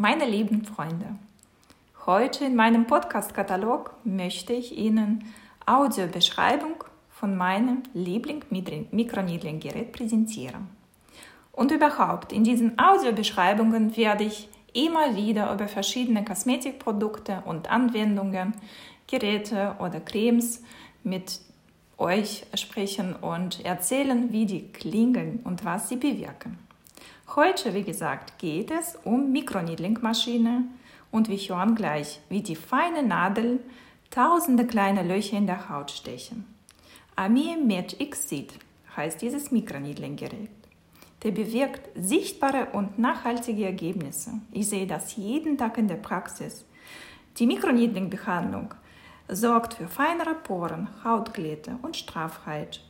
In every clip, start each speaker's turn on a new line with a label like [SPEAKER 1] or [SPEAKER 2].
[SPEAKER 1] Meine lieben Freunde, heute in meinem Podcast-Katalog möchte ich Ihnen Audiobeschreibung von meinem Liebling-Mikroniedling-Gerät präsentieren. Und überhaupt, in diesen Audiobeschreibungen werde ich immer wieder über verschiedene Kosmetikprodukte und Anwendungen, Geräte oder Cremes mit euch sprechen und erzählen, wie die klingeln und was sie bewirken. Heute, wie gesagt, geht es um Mikroniedlingmaschine und wir hören gleich, wie die feine Nadel tausende kleine Löcher in der Haut stechen. Amie Med Xit heißt dieses Mikroniedlinggerät. Der bewirkt sichtbare und nachhaltige Ergebnisse. Ich sehe das jeden Tag in der Praxis. Die Mikroniedlingbehandlung sorgt für feinere Poren, Hautglätte und Straffheit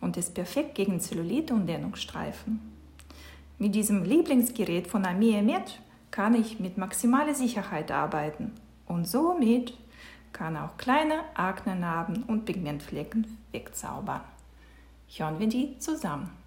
[SPEAKER 1] und ist perfekt gegen Zellulite und Dehnungsstreifen. Mit diesem Lieblingsgerät von Amie Med kann ich mit maximaler Sicherheit arbeiten und somit kann auch kleine Aknenarben und Pigmentflecken wegzaubern. Hören wir die zusammen.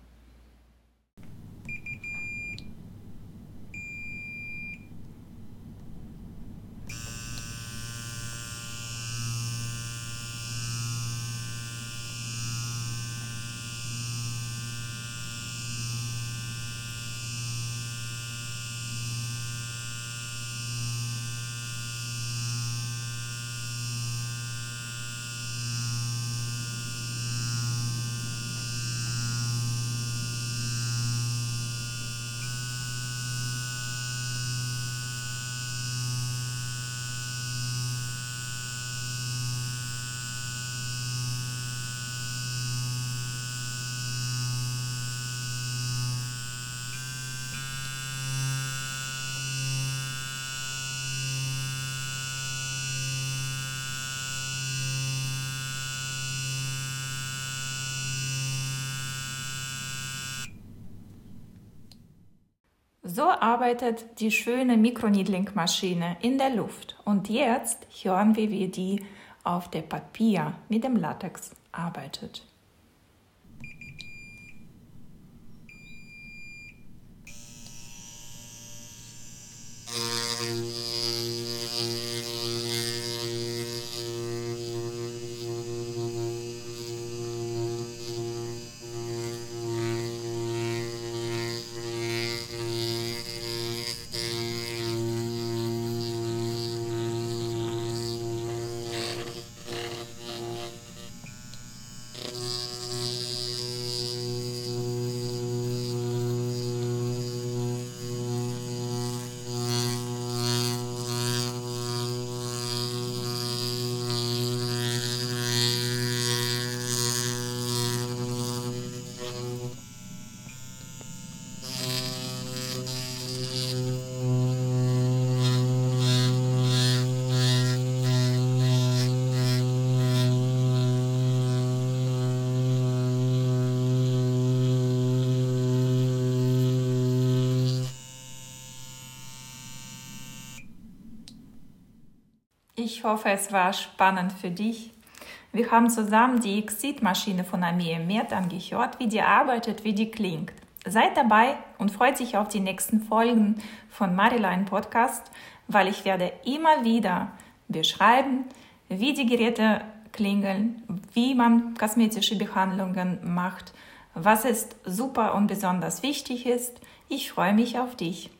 [SPEAKER 1] So arbeitet die schöne Mikroniedlingmaschine in der Luft. Und jetzt hören wir, wie die auf dem Papier mit dem Latex arbeitet. Ich hoffe, es war spannend für dich. Wir haben zusammen die Exit-Maschine von Amie Mert angehört, wie die arbeitet, wie die klingt. Seid dabei und freut sich auf die nächsten Folgen von Mariline Podcast, weil ich werde immer wieder beschreiben, wie die Geräte klingeln, wie man kosmetische Behandlungen macht, was ist super und besonders wichtig ist. Ich freue mich auf dich.